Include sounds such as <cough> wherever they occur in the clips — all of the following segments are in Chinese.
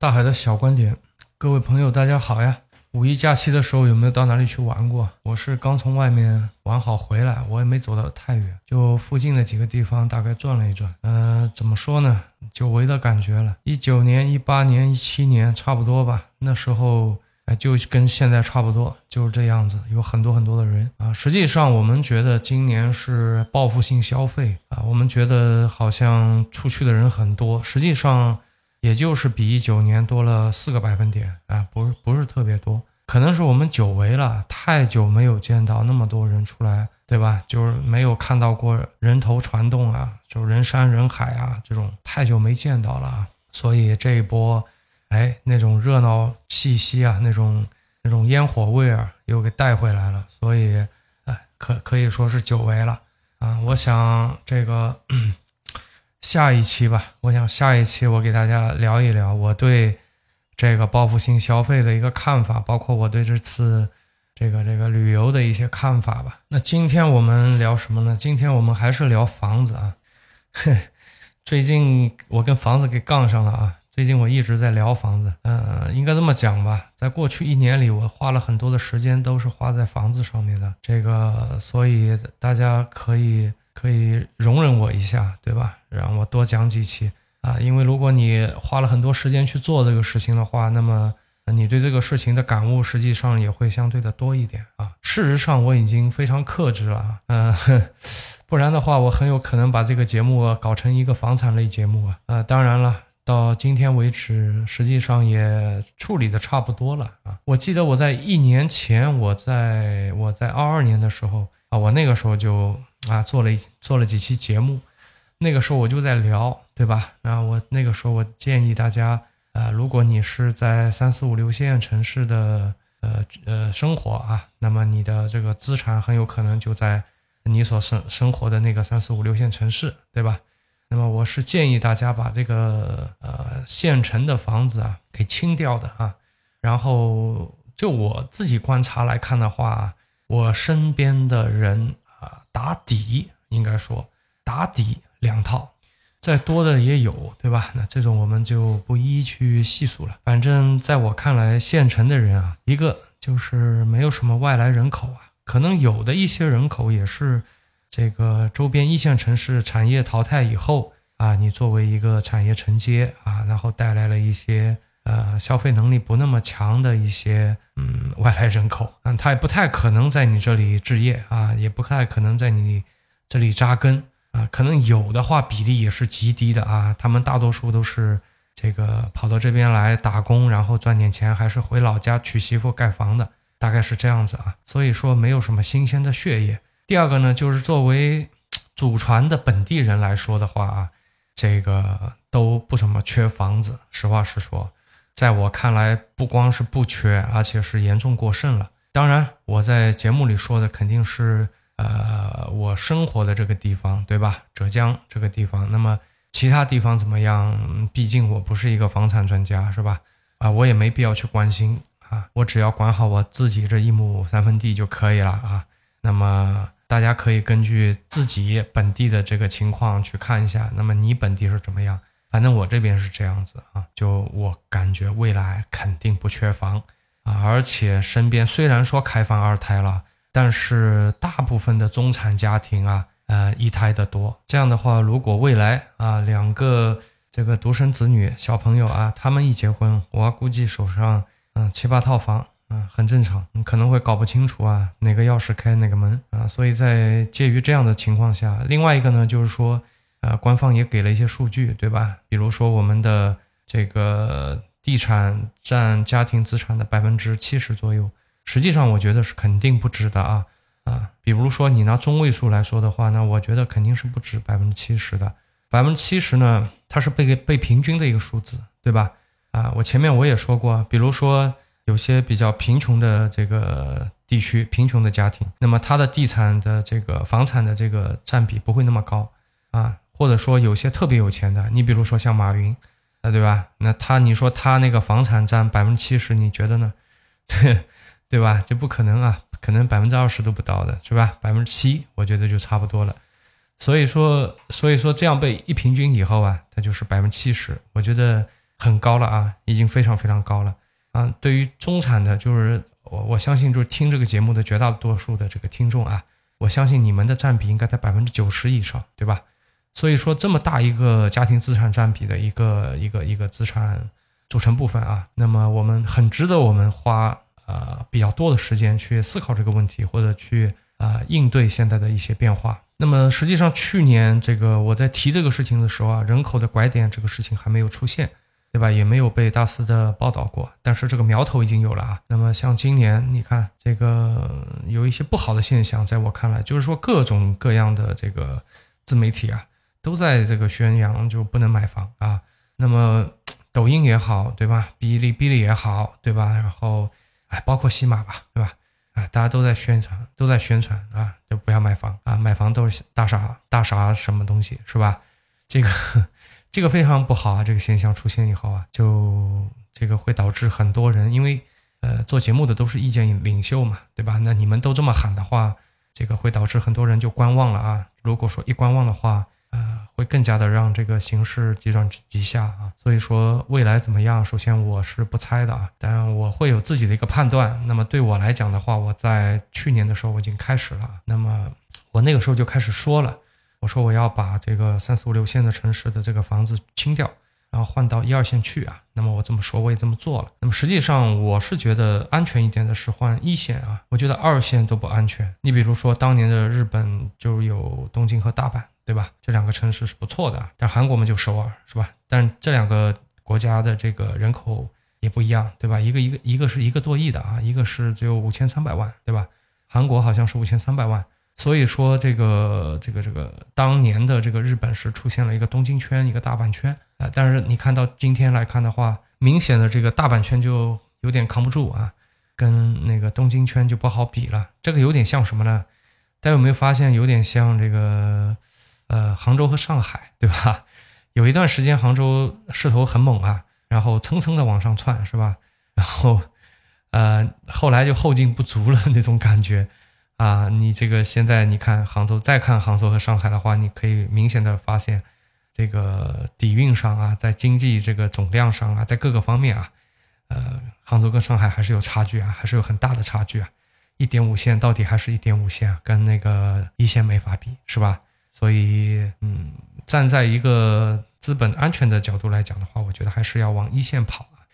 大海的小观点，各位朋友，大家好呀！五一假期的时候有没有到哪里去玩过？我是刚从外面玩好回来，我也没走到太远，就附近的几个地方大概转了一转。嗯，怎么说呢？久违的感觉了。一九年、一八年、一七年差不多吧，那时候哎就跟现在差不多，就是这样子，有很多很多的人啊。实际上我们觉得今年是报复性消费啊，我们觉得好像出去的人很多，实际上。也就是比一九年多了四个百分点啊，不不是特别多，可能是我们久违了，太久没有见到那么多人出来，对吧？就是没有看到过人头攒动啊，就人山人海啊，这种太久没见到了啊，所以这一波，哎，那种热闹气息啊，那种那种烟火味儿又给带回来了，所以，哎，可可以说是久违了啊。我想这个。下一期吧，我想下一期我给大家聊一聊我对这个报复性消费的一个看法，包括我对这次这个这个旅游的一些看法吧。那今天我们聊什么呢？今天我们还是聊房子啊。<laughs> 最近我跟房子给杠上了啊。最近我一直在聊房子，嗯，应该这么讲吧。在过去一年里，我花了很多的时间都是花在房子上面的。这个，所以大家可以。可以容忍我一下，对吧？让我多讲几期啊！因为如果你花了很多时间去做这个事情的话，那么你对这个事情的感悟实际上也会相对的多一点啊。事实上，我已经非常克制了，嗯，<laughs> 不然的话，我很有可能把这个节目搞成一个房产类节目啊。啊，当然了，到今天为止，实际上也处理的差不多了啊。我记得我在一年前，我在我在二二年的时候啊，我那个时候就。啊，做了一做了几期节目，那个时候我就在聊，对吧？那我那个时候我建议大家，啊，如果你是在三四五六线城市的，呃呃生活啊，那么你的这个资产很有可能就在你所生生活的那个三四五六线城市，对吧？那么我是建议大家把这个呃县城的房子啊给清掉的啊，然后就我自己观察来看的话，我身边的人。啊，打底应该说打底两套，再多的也有，对吧？那这种我们就不一一去细数了。反正在我看来，县城的人啊，一个就是没有什么外来人口啊，可能有的一些人口也是这个周边一线城市产业淘汰以后啊，你作为一个产业承接啊，然后带来了一些。呃，消费能力不那么强的一些嗯外来人口，嗯，他也不太可能在你这里置业啊，也不太可能在你这里扎根啊，可能有的话比例也是极低的啊，他们大多数都是这个跑到这边来打工，然后赚点钱，还是回老家娶媳妇盖房的，大概是这样子啊，所以说没有什么新鲜的血液。第二个呢，就是作为祖传的本地人来说的话啊，这个都不怎么缺房子，实话实说。在我看来，不光是不缺，而且是严重过剩了。当然，我在节目里说的肯定是，呃，我生活的这个地方，对吧？浙江这个地方。那么其他地方怎么样？毕竟我不是一个房产专家，是吧？啊，我也没必要去关心啊。我只要管好我自己这一亩三分地就可以了啊。那么大家可以根据自己本地的这个情况去看一下。那么你本地是怎么样？反正我这边是这样子啊，就我感觉未来肯定不缺房啊，而且身边虽然说开放二胎了，但是大部分的中产家庭啊，呃，一胎的多。这样的话，如果未来啊，两个这个独生子女小朋友啊，他们一结婚，我估计手上嗯七八套房啊，很正常，你可能会搞不清楚啊，哪个钥匙开哪个门啊。所以在介于这样的情况下，另外一个呢，就是说。呃，官方也给了一些数据，对吧？比如说我们的这个地产占家庭资产的百分之七十左右，实际上我觉得是肯定不止的啊啊！比如说你拿中位数来说的话，那我觉得肯定是不止百分之七十的。百分之七十呢，它是被被平均的一个数字，对吧？啊，我前面我也说过，比如说有些比较贫穷的这个地区，贫穷的家庭，那么它的地产的这个房产的这个占比不会那么高啊。或者说有些特别有钱的，你比如说像马云，啊，对吧？那他你说他那个房产占百分之七十，你觉得呢？<laughs> 对吧？这不可能啊，可能百分之二十都不到的，是吧？百分之七，我觉得就差不多了。所以说，所以说这样被一平均以后啊，它就是百分之七十。我觉得很高了啊，已经非常非常高了啊。对于中产的，就是我我相信，就是听这个节目的绝大多数的这个听众啊，我相信你们的占比应该在百分之九十以上，对吧？所以说，这么大一个家庭资产占比的一个一个一个资产组成部分啊，那么我们很值得我们花呃比较多的时间去思考这个问题，或者去啊应对现在的一些变化。那么实际上，去年这个我在提这个事情的时候啊，人口的拐点这个事情还没有出现，对吧？也没有被大肆的报道过。但是这个苗头已经有了啊。那么像今年，你看这个有一些不好的现象，在我看来，就是说各种各样的这个自媒体啊。都在这个宣扬就不能买房啊，那么抖音也好，对吧？哔哩哔哩也好，对吧？然后哎，包括西马吧，对吧？啊，大家都在宣传，都在宣传啊，就不要买房啊，买房都是大傻大傻什么东西，是吧？这个 <laughs> 这个非常不好啊，这个现象出现以后啊，就这个会导致很多人，因为呃做节目的都是意见领袖嘛，对吧？那你们都这么喊的话，这个会导致很多人就观望了啊。如果说一观望的话，会更加的让这个形势急转直下啊，所以说未来怎么样，首先我是不猜的啊，但我会有自己的一个判断。那么对我来讲的话，我在去年的时候我已经开始了，那么我那个时候就开始说了，我说我要把这个三四五六线的城市的这个房子清掉，然后换到一二线去啊。那么我这么说，我也这么做了。那么实际上我是觉得安全一点的是换一线啊，我觉得二线都不安全。你比如说当年的日本就有东京和大阪。对吧？这两个城市是不错的，但韩国嘛就首尔，是吧？但这两个国家的这个人口也不一样，对吧？一个一个一个是一个多亿的啊，一个是只有五千三百万，对吧？韩国好像是五千三百万，所以说这个这个这个当年的这个日本是出现了一个东京圈，一个大阪圈啊。但是你看到今天来看的话，明显的这个大阪圈就有点扛不住啊，跟那个东京圈就不好比了。这个有点像什么呢？大家有没有发现有点像这个？呃，杭州和上海，对吧？有一段时间杭州势头很猛啊，然后蹭蹭的往上窜，是吧？然后，呃，后来就后劲不足了那种感觉啊。你这个现在你看杭州，再看杭州和上海的话，你可以明显的发现，这个底蕴上啊，在经济这个总量上啊，在各个方面啊，呃，杭州跟上海还是有差距啊，还是有很大的差距啊。一点五线到底还是一点五线，跟那个一线没法比，是吧？所以，嗯，站在一个资本安全的角度来讲的话，我觉得还是要往一线跑啊。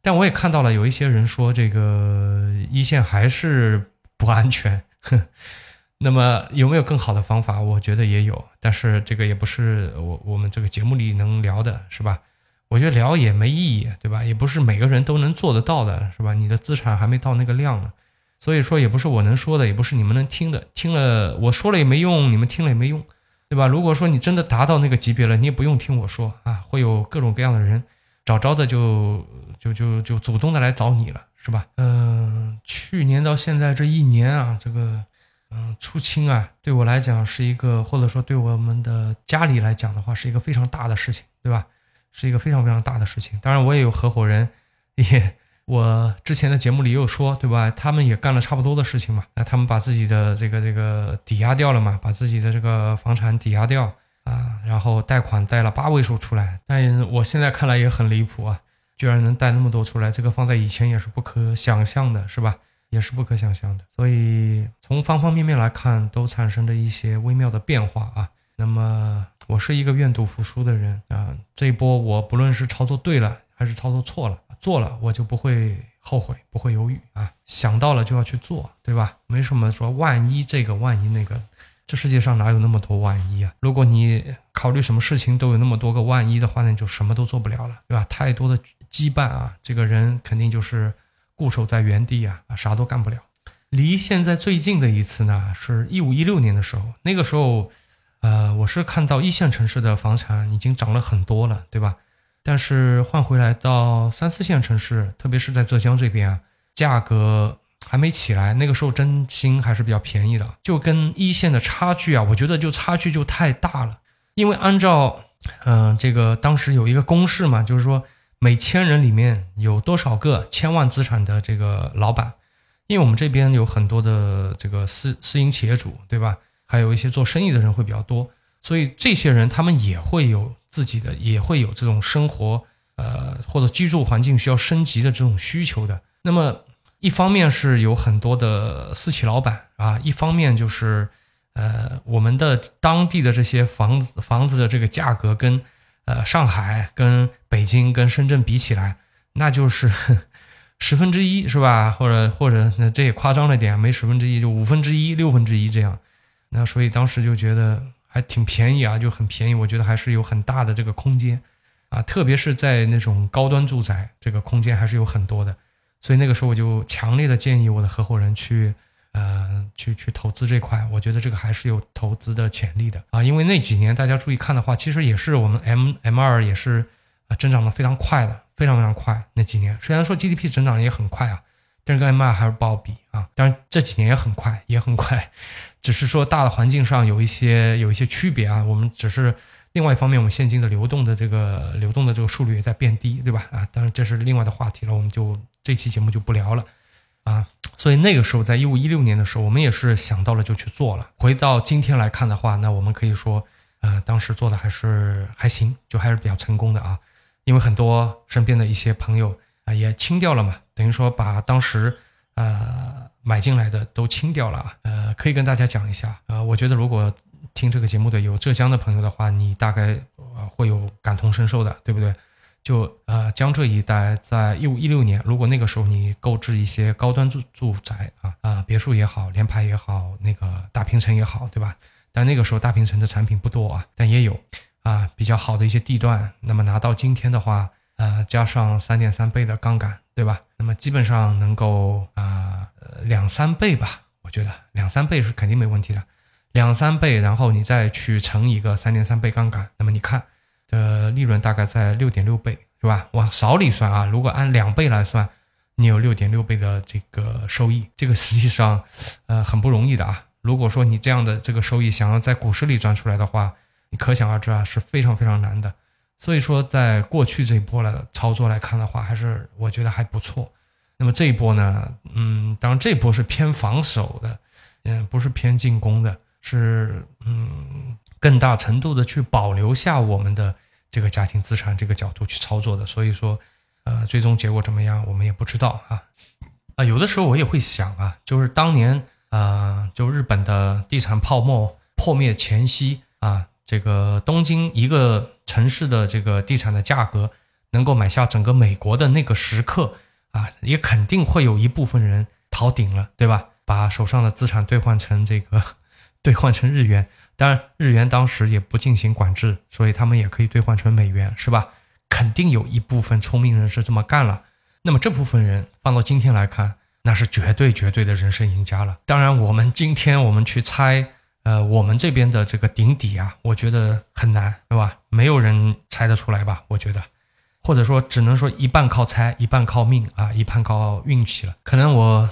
但我也看到了有一些人说，这个一线还是不安全。哼 <laughs> 那么有没有更好的方法？我觉得也有，但是这个也不是我我们这个节目里能聊的，是吧？我觉得聊也没意义，对吧？也不是每个人都能做得到的，是吧？你的资产还没到那个量呢，所以说也不是我能说的，也不是你们能听的。听了我说了也没用，你们听了也没用。对吧？如果说你真的达到那个级别了，你也不用听我说啊，会有各种各样的人，找着的就就就就主动的来找你了，是吧？嗯，去年到现在这一年啊，这个嗯出清啊，对我来讲是一个，或者说对我们的家里来讲的话，是一个非常大的事情，对吧？是一个非常非常大的事情。当然，我也有合伙人，也。我之前的节目里也有说，对吧？他们也干了差不多的事情嘛。那他们把自己的这个这个抵押掉了嘛，把自己的这个房产抵押掉啊，然后贷款贷了八位数出来。但我现在看来也很离谱啊，居然能贷那么多出来，这个放在以前也是不可想象的，是吧？也是不可想象的。所以从方方面面来看，都产生着一些微妙的变化啊。那么我是一个愿赌服输的人啊，这一波我不论是操作对了还是操作错了。做了我就不会后悔，不会犹豫啊！想到了就要去做，对吧？没什么说万一这个万一那个，这世界上哪有那么多万一啊？如果你考虑什么事情都有那么多个万一的话，那就什么都做不了了，对吧？太多的羁绊啊，这个人肯定就是固守在原地啊，啥都干不了。离现在最近的一次呢，是一五一六年的时候，那个时候，呃，我是看到一线城市的房产已经涨了很多了，对吧？但是换回来到三四线城市，特别是在浙江这边啊，价格还没起来。那个时候真心还是比较便宜的，就跟一线的差距啊，我觉得就差距就太大了。因为按照嗯这个当时有一个公式嘛，就是说每千人里面有多少个千万资产的这个老板。因为我们这边有很多的这个私私营企业主，对吧？还有一些做生意的人会比较多，所以这些人他们也会有。自己的也会有这种生活呃或者居住环境需要升级的这种需求的。那么一方面是有很多的私企老板啊，一方面就是呃我们的当地的这些房子房子的这个价格跟呃上海跟北京跟深圳比起来，那就是 <laughs> 十分之一是吧？或者或者那这也夸张了点，没十分之一就五分之一六分之一这样。那所以当时就觉得还挺便宜啊，就很便宜。我觉得还是有很大的这个空间啊，特别是在那种高端住宅，这个空间还是有很多的。所以那个时候我就强烈的建议我的合伙人去，呃，去去投资这块。我觉得这个还是有投资的潜力的啊，因为那几年大家注意看的话，其实也是我们 M M 二也是啊增长的非常快的，非常非常快。那几年虽然说 GDP 增长也很快啊。但是跟 M 二还是不好比啊！当然这几年也很快，也很快，只是说大的环境上有一些有一些区别啊。我们只是另外一方面，我们现金的流动的这个流动的这个速率也在变低，对吧？啊，当然这是另外的话题了，我们就这期节目就不聊了啊。所以那个时候，在一五一六年的时候，我们也是想到了就去做了。回到今天来看的话，那我们可以说，呃，当时做的还是还行，就还是比较成功的啊。因为很多身边的一些朋友。啊，也清掉了嘛，等于说把当时呃买进来的都清掉了。呃，可以跟大家讲一下，呃，我觉得如果听这个节目的有浙江的朋友的话，你大概呃会有感同身受的，对不对？就呃江浙一带，在一五一六年，如果那个时候你购置一些高端住住宅啊啊，别墅也好，联排也好，那个大平层也好，对吧？但那个时候大平层的产品不多啊，但也有啊比较好的一些地段。那么拿到今天的话。呃，加上三点三倍的杠杆，对吧？那么基本上能够啊，两三倍吧，我觉得两三倍是肯定没问题的，两三倍，然后你再去乘一个三点三倍杠杆，那么你看，的利润大概在六点六倍，是吧？往少里算啊，如果按两倍来算，你有六点六倍的这个收益，这个实际上，呃，很不容易的啊。如果说你这样的这个收益想要在股市里赚出来的话，你可想而知啊，是非常非常难的。所以说，在过去这一波的操作来看的话，还是我觉得还不错。那么这一波呢，嗯，当然这一波是偏防守的，嗯，不是偏进攻的，是嗯，更大程度的去保留下我们的这个家庭资产这个角度去操作的。所以说，呃，最终结果怎么样，我们也不知道啊。啊，有的时候我也会想啊，就是当年啊，就日本的地产泡沫破灭前夕啊。这个东京一个城市的这个地产的价格能够买下整个美国的那个时刻啊，也肯定会有一部分人逃顶了，对吧？把手上的资产兑换成这个兑换成日元，当然日元当时也不进行管制，所以他们也可以兑换成美元，是吧？肯定有一部分聪明人是这么干了。那么这部分人放到今天来看，那是绝对绝对的人生赢家了。当然，我们今天我们去猜。呃，我们这边的这个顶底啊，我觉得很难，对吧？没有人猜得出来吧？我觉得，或者说只能说一半靠猜，一半靠命啊，一半靠运气了。可能我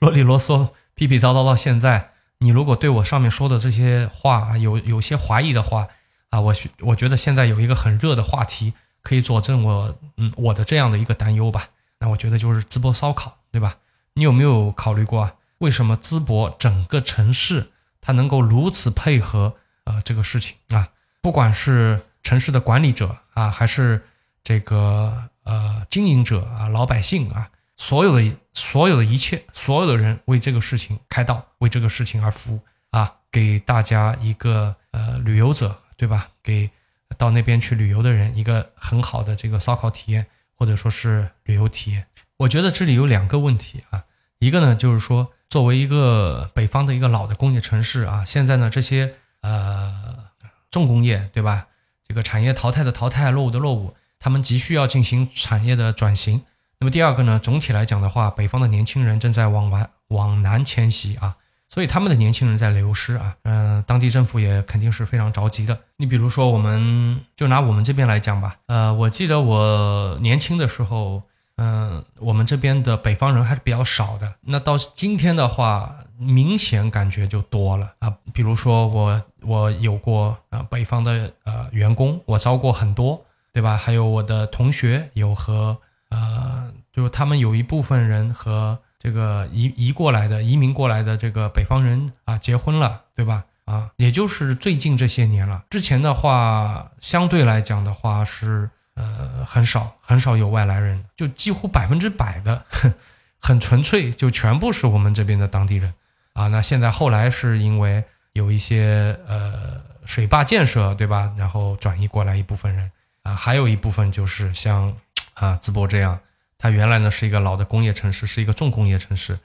啰里啰嗦、屁屁叨叨到现在，你如果对我上面说的这些话有有些怀疑的话啊，我我觉得现在有一个很热的话题可以佐证我嗯我的这样的一个担忧吧。那我觉得就是淄博烧烤，对吧？你有没有考虑过啊？为什么淄博整个城市？它能够如此配合，呃，这个事情啊，不管是城市的管理者啊，还是这个呃经营者啊，老百姓啊，所有的所有的一切，所有的人为这个事情开道，为这个事情而服务啊，给大家一个呃旅游者对吧？给到那边去旅游的人一个很好的这个烧烤体验，或者说是旅游体验。我觉得这里有两个问题啊，一个呢就是说。作为一个北方的一个老的工业城市啊，现在呢这些呃重工业对吧？这个产业淘汰的淘汰，落伍的落伍，他们急需要进行产业的转型。那么第二个呢，总体来讲的话，北方的年轻人正在往完往南迁徙啊，所以他们的年轻人在流失啊。嗯，当地政府也肯定是非常着急的。你比如说，我们就拿我们这边来讲吧，呃，我记得我年轻的时候。嗯，我们这边的北方人还是比较少的。那到今天的话，明显感觉就多了啊。比如说我，我有过啊北方的呃员工，我招过很多，对吧？还有我的同学有和呃，就是他们有一部分人和这个移移过来的、移民过来的这个北方人啊结婚了，对吧？啊，也就是最近这些年了。之前的话，相对来讲的话是。呃，很少很少有外来人，就几乎百分之百的，<laughs> 很纯粹，就全部是我们这边的当地人啊。那现在后来是因为有一些呃水坝建设，对吧？然后转移过来一部分人啊，还有一部分就是像啊淄博这样，它原来呢是一个老的工业城市，是一个重工业城市，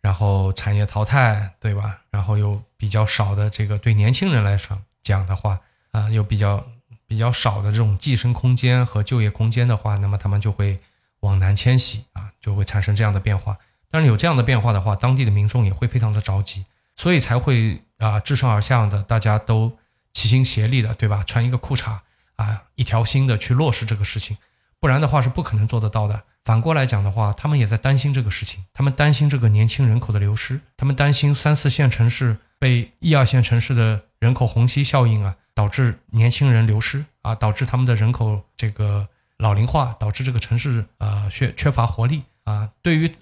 然后产业淘汰，对吧？然后有比较少的这个对年轻人来说讲的话啊，有比较。比较少的这种寄生空间和就业空间的话，那么他们就会往南迁徙啊，就会产生这样的变化。但是有这样的变化的话，当地的民众也会非常的着急，所以才会啊，自上而下的大家都齐心协力的，对吧？穿一个裤衩啊，一条心的去落实这个事情，不然的话是不可能做得到的。反过来讲的话，他们也在担心这个事情，他们担心这个年轻人口的流失，他们担心三四线城市被一二线城市的人口虹吸效应啊。导致年轻人流失啊，导致他们的人口这个老龄化，导致这个城市啊缺缺乏活力啊。对于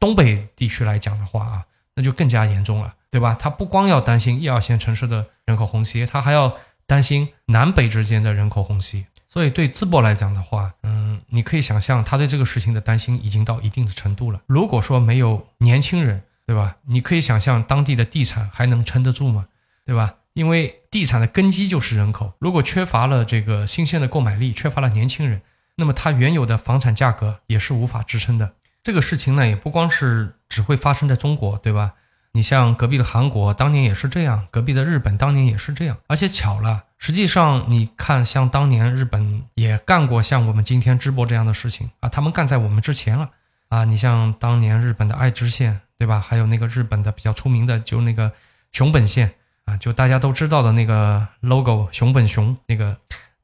东北地区来讲的话啊，那就更加严重了，对吧？他不光要担心一二线城市的人口虹吸，他还要担心南北之间的人口虹吸。所以对淄博来讲的话，嗯，你可以想象他对这个事情的担心已经到一定的程度了。如果说没有年轻人，对吧？你可以想象当地的地产还能撑得住吗？对吧？因为地产的根基就是人口，如果缺乏了这个新鲜的购买力，缺乏了年轻人，那么它原有的房产价格也是无法支撑的。这个事情呢，也不光是只会发生在中国，对吧？你像隔壁的韩国当年也是这样，隔壁的日本当年也是这样。而且巧了，实际上你看，像当年日本也干过像我们今天直播这样的事情啊，他们干在我们之前了啊。你像当年日本的爱知县，对吧？还有那个日本的比较出名的，就那个熊本县。啊，就大家都知道的那个 logo 熊本熊，那个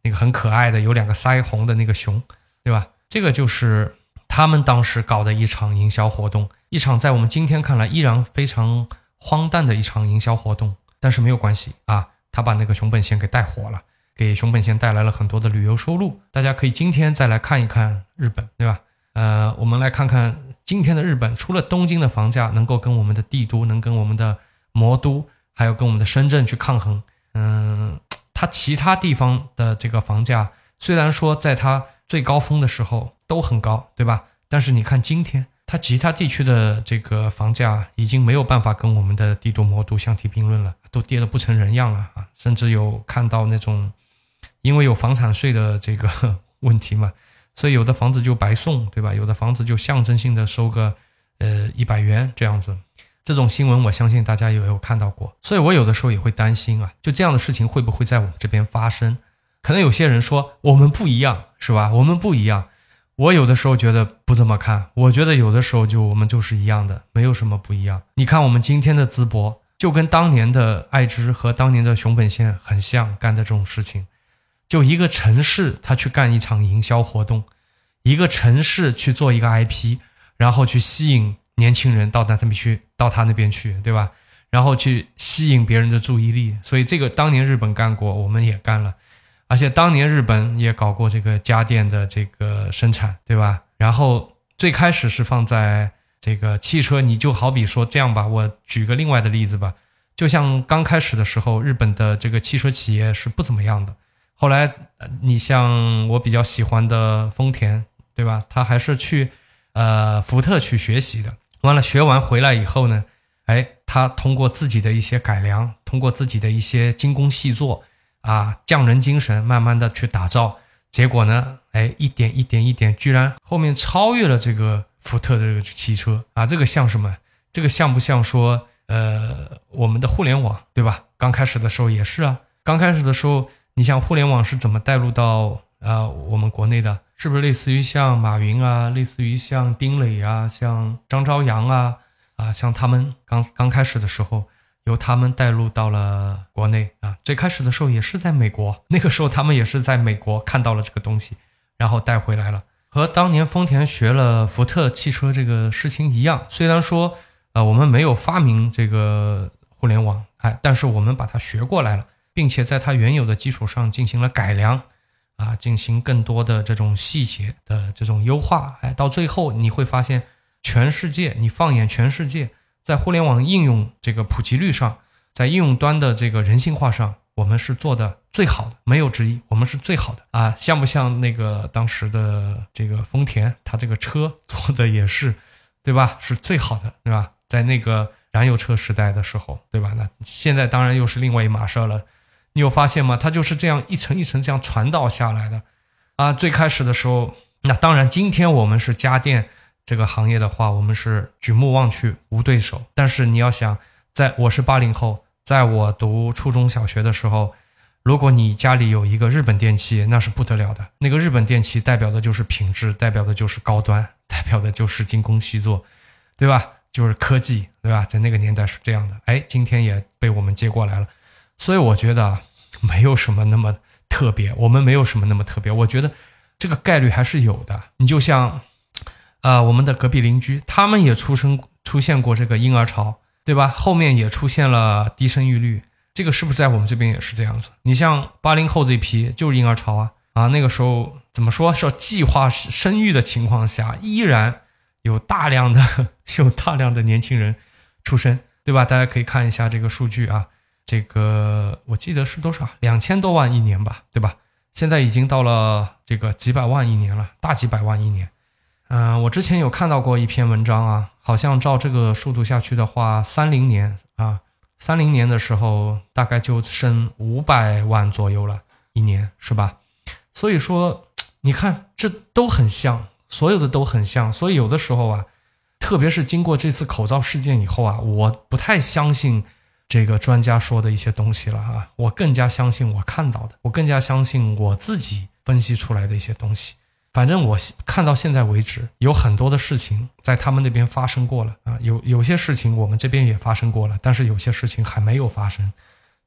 那个很可爱的有两个腮红的那个熊，对吧？这个就是他们当时搞的一场营销活动，一场在我们今天看来依然非常荒诞的一场营销活动。但是没有关系啊，他把那个熊本县给带火了，给熊本县带来了很多的旅游收入。大家可以今天再来看一看日本，对吧？呃，我们来看看今天的日本，除了东京的房价能够跟我们的帝都，能跟我们的魔都。还有跟我们的深圳去抗衡，嗯，它其他地方的这个房价虽然说在它最高峰的时候都很高，对吧？但是你看今天，它其他地区的这个房价已经没有办法跟我们的帝都魔都相提并论了，都跌得不成人样了啊！甚至有看到那种，因为有房产税的这个 <laughs> 问题嘛，所以有的房子就白送，对吧？有的房子就象征性的收个呃一百元这样子。这种新闻我相信大家也有看到过，所以我有的时候也会担心啊，就这样的事情会不会在我们这边发生？可能有些人说我们不一样，是吧？我们不一样。我有的时候觉得不这么看，我觉得有的时候就我们就是一样的，没有什么不一样。你看我们今天的淄博，就跟当年的爱知和当年的熊本县很像，干的这种事情，就一个城市他去干一场营销活动，一个城市去做一个 IP，然后去吸引。年轻人到他那边去，到他那边去，对吧？然后去吸引别人的注意力，所以这个当年日本干过，我们也干了，而且当年日本也搞过这个家电的这个生产，对吧？然后最开始是放在这个汽车，你就好比说这样吧，我举个另外的例子吧，就像刚开始的时候，日本的这个汽车企业是不怎么样的，后来你像我比较喜欢的丰田，对吧？他还是去呃福特去学习的。完了，学完回来以后呢，哎，他通过自己的一些改良，通过自己的一些精工细作，啊，匠人精神，慢慢的去打造，结果呢，哎，一点一点一点，居然后面超越了这个福特的这个汽车啊，这个像什么？这个像不像说，呃，我们的互联网，对吧？刚开始的时候也是啊，刚开始的时候，你像互联网是怎么带入到？啊，我们国内的是不是类似于像马云啊，类似于像丁磊啊，像张朝阳啊，啊，像他们刚刚开始的时候，由他们带入到了国内啊。最开始的时候也是在美国，<laughs> 那个时候他们也是在美国看到了这个东西，然后带回来了，和当年丰田学了福特汽车这个事情一样。虽然说，呃，我们没有发明这个互联网，哎，但是我们把它学过来了，并且在它原有的基础上进行了改良。啊，进行更多的这种细节的这种优化，哎，到最后你会发现，全世界，你放眼全世界，在互联网应用这个普及率上，在应用端的这个人性化上，我们是做的最好的，没有之一，我们是最好的啊！像不像那个当时的这个丰田，它这个车 <laughs> 做的也是，对吧？是最好的，对吧？在那个燃油车时代的时候，对吧？那现在当然又是另外一码事了。你有发现吗？它就是这样一层一层这样传导下来的啊！最开始的时候，那当然，今天我们是家电这个行业的话，我们是举目望去无对手。但是你要想，在我是八零后，在我读初中小学的时候，如果你家里有一个日本电器，那是不得了的。那个日本电器代表的就是品质，代表的就是高端，代表的就是精工细作，对吧？就是科技，对吧？在那个年代是这样的。哎，今天也被我们接过来了。所以我觉得没有什么那么特别，我们没有什么那么特别。我觉得这个概率还是有的。你就像，呃，我们的隔壁邻居，他们也出生出现过这个婴儿潮，对吧？后面也出现了低生育率，这个是不是在我们这边也是这样子？你像八零后这批就是婴儿潮啊啊，那个时候怎么说是计划生育的情况下，依然有大量的 <laughs> 有大量的年轻人出生，对吧？大家可以看一下这个数据啊。这个我记得是多少？两千多万一年吧，对吧？现在已经到了这个几百万一年了，大几百万一年。嗯，我之前有看到过一篇文章啊，好像照这个速度下去的话，三零年啊，三零年的时候大概就剩五百万左右了，一年是吧？所以说，你看这都很像，所有的都很像。所以有的时候啊，特别是经过这次口罩事件以后啊，我不太相信。这个专家说的一些东西了啊，我更加相信我看到的，我更加相信我自己分析出来的一些东西。反正我看到现在为止，有很多的事情在他们那边发生过了啊，有有些事情我们这边也发生过了，但是有些事情还没有发生。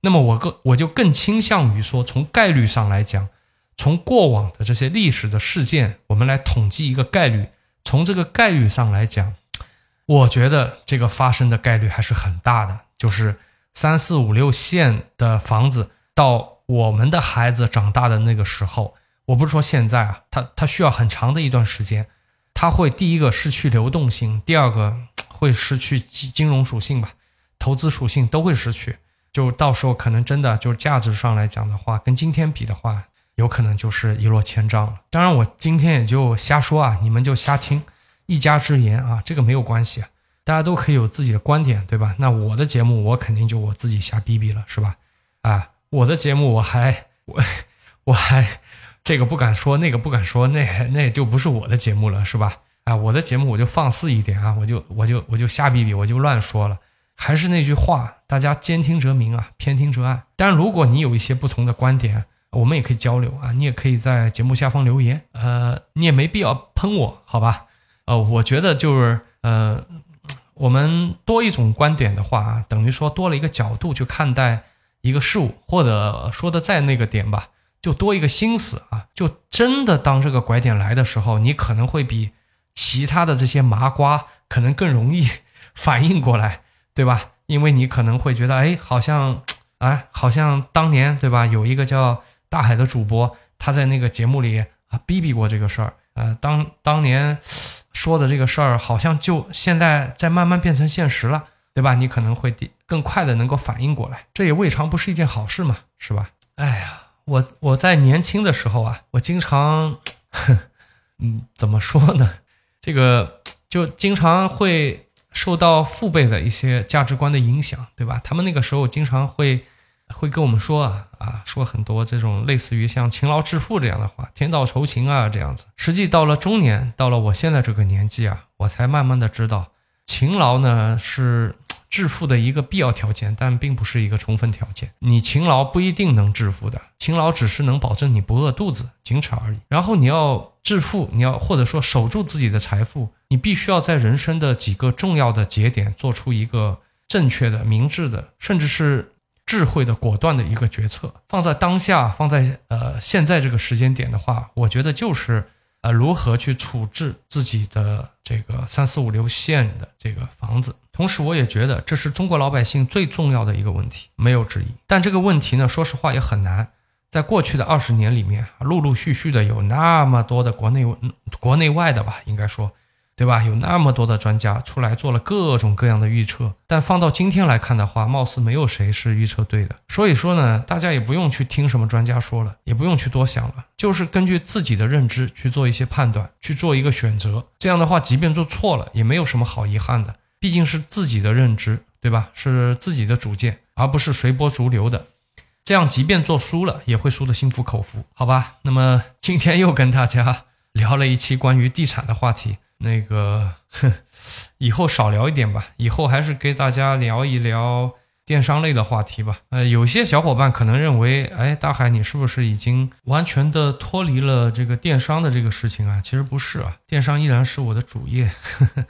那么我更我就更倾向于说，从概率上来讲，从过往的这些历史的事件，我们来统计一个概率。从这个概率上来讲，我觉得这个发生的概率还是很大的，就是。三四五六线的房子，到我们的孩子长大的那个时候，我不是说现在啊，他他需要很长的一段时间，他会第一个失去流动性，第二个会失去金金融属性吧，投资属性都会失去，就到时候可能真的就是价值上来讲的话，跟今天比的话，有可能就是一落千丈了。当然，我今天也就瞎说啊，你们就瞎听，一家之言啊，这个没有关系。大家都可以有自己的观点，对吧？那我的节目，我肯定就我自己瞎逼逼了，是吧？啊，我的节目我还我我还这个不敢说，那个不敢说，那那就不是我的节目了，是吧？啊，我的节目我就放肆一点啊，我就我就我就瞎逼逼，我就乱说了。还是那句话，大家兼听则明啊，偏听则暗。但是，如果你有一些不同的观点，我们也可以交流啊，你也可以在节目下方留言。呃，你也没必要喷我，好吧？呃，我觉得就是呃。我们多一种观点的话，等于说多了一个角度去看待一个事物，或者说的再那个点吧，就多一个心思啊。就真的当这个拐点来的时候，你可能会比其他的这些麻瓜 <laughs> 可能更容易反应过来，对吧？因为你可能会觉得，哎，好像，哎，好像当年，对吧？有一个叫大海的主播，他在那个节目里啊逼逼过这个事儿，呃，当当年。说的这个事儿好像就现在在慢慢变成现实了，对吧？你可能会更快的能够反应过来，这也未尝不是一件好事嘛，是吧？哎呀，我我在年轻的时候啊，我经常，嗯，怎么说呢？这个就经常会受到父辈的一些价值观的影响，对吧？他们那个时候经常会。会跟我们说啊啊，说很多这种类似于像勤劳致富这样的话，天道酬勤啊这样子。实际到了中年，到了我现在这个年纪啊，我才慢慢的知道，勤劳呢是致富的一个必要条件，但并不是一个充分条件。你勤劳不一定能致富的，勤劳只是能保证你不饿肚子，仅此而已。然后你要致富，你要或者说守住自己的财富，你必须要在人生的几个重要的节点做出一个正确的、明智的，甚至是。智慧的、果断的一个决策，放在当下，放在呃现在这个时间点的话，我觉得就是呃如何去处置自己的这个三四五六线的这个房子。同时，我也觉得这是中国老百姓最重要的一个问题，没有之一。但这个问题呢，说实话也很难。在过去的二十年里面，陆陆续续的有那么多的国内、国内外的吧，应该说对吧？有那么多的专家出来做了各种各样的预测，但放到今天来看的话，貌似没有谁是预测对的。所以说呢，大家也不用去听什么专家说了，也不用去多想了，就是根据自己的认知去做一些判断，去做一个选择。这样的话，即便做错了，也没有什么好遗憾的，毕竟是自己的认知，对吧？是自己的主见，而不是随波逐流的。这样，即便做输了，也会输得心服口服，好吧？那么今天又跟大家 <laughs> 聊了一期关于地产的话题。那个，<laughs> 以后少聊一点吧。以后还是给大家聊一聊电商类的话题吧。呃，有些小伙伴可能认为，哎，大海，你是不是已经完全的脱离了这个电商的这个事情啊？其实不是啊，电商依然是我的主业。呵 <laughs> 呵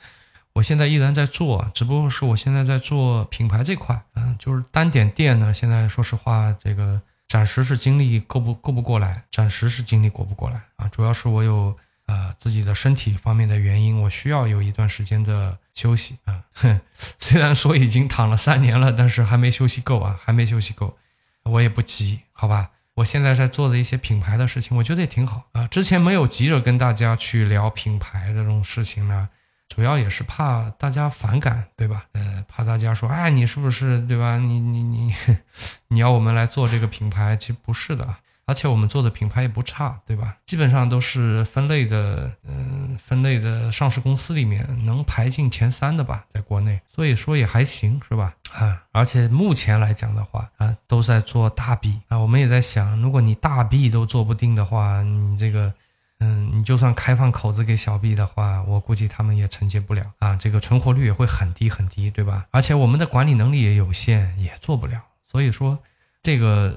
我现在依然在做，只不过是我现在在做品牌这块。嗯，就是单点店呢，现在说实话，这个暂时是精力够不够不过来，暂时是精力过不过来啊。主要是我有。呃，自己的身体方面的原因，我需要有一段时间的休息啊。哼，虽然说已经躺了三年了，但是还没休息够啊，还没休息够。我也不急，好吧。我现在在做的一些品牌的事情，我觉得也挺好啊。之前没有急着跟大家去聊品牌这种事情呢，主要也是怕大家反感，对吧？呃，怕大家说，哎，你是不是对吧？你你你，<laughs> 你要我们来做这个品牌，其实不是的啊。而且我们做的品牌也不差，对吧？基本上都是分类的，嗯，分类的上市公司里面能排进前三的吧，在国内，所以说也还行，是吧？啊，而且目前来讲的话，啊，都在做大 B 啊，我们也在想，如果你大 B 都做不定的话，你这个，嗯，你就算开放口子给小 B 的话，我估计他们也承接不了啊，这个存活率也会很低很低，对吧？而且我们的管理能力也有限，也做不了，所以说。这个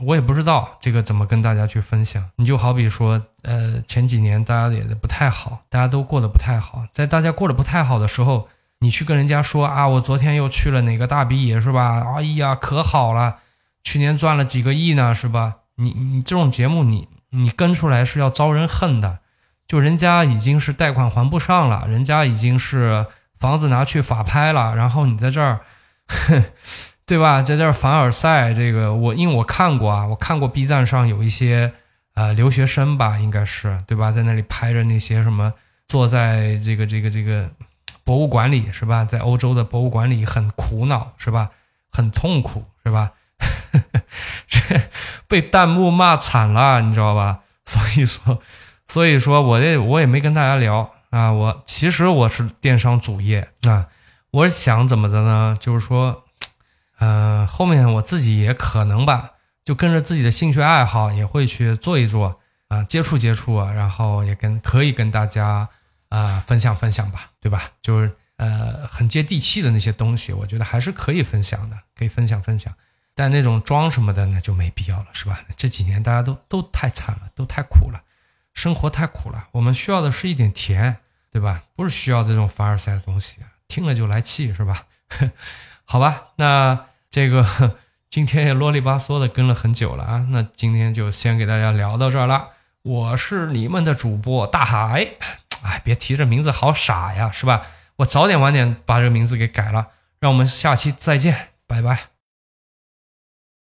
我也不知道，这个怎么跟大家去分享？你就好比说，呃，前几年大家也不太好，大家都过得不太好，在大家过得不太好的时候，你去跟人家说啊，我昨天又去了哪个大 B 是吧？哎呀，可好了，去年赚了几个亿呢，是吧？你你这种节目，你你跟出来是要招人恨的，就人家已经是贷款还不上了，人家已经是房子拿去法拍了，然后你在这儿。对吧？在这儿凡尔赛，这个我因为我看过啊，我看过 B 站上有一些呃留学生吧，应该是对吧，在那里拍着那些什么，坐在这个这个这个博物馆里是吧，在欧洲的博物馆里很苦恼是吧，很痛苦是吧，<laughs> 这被弹幕骂惨了，你知道吧？<laughs> 所以说，所以说我这我也没跟大家聊啊，我其实我是电商主业啊，我想怎么的呢？就是说。嗯，后面我自己也可能吧，就跟着自己的兴趣爱好也会去做一做啊，接触接触，然后也跟可以跟大家啊分享分享吧，对吧？就是呃很接地气的那些东西，我觉得还是可以分享的，可以分享分享。但那种装什么的那就没必要了，是吧？这几年大家都都太惨了，都太苦了，生活太苦了。我们需要的是一点甜，对吧？不是需要这种凡尔赛的东西，听了就来气，是吧？<laughs> 好吧，那。这个 <laughs> 今天也啰里吧嗦的跟了很久了啊，那今天就先给大家聊到这儿了。我是你们的主播大海，哎，别提这名字好傻呀，是吧？我早点晚点把这个名字给改了。让我们下期再见，拜拜。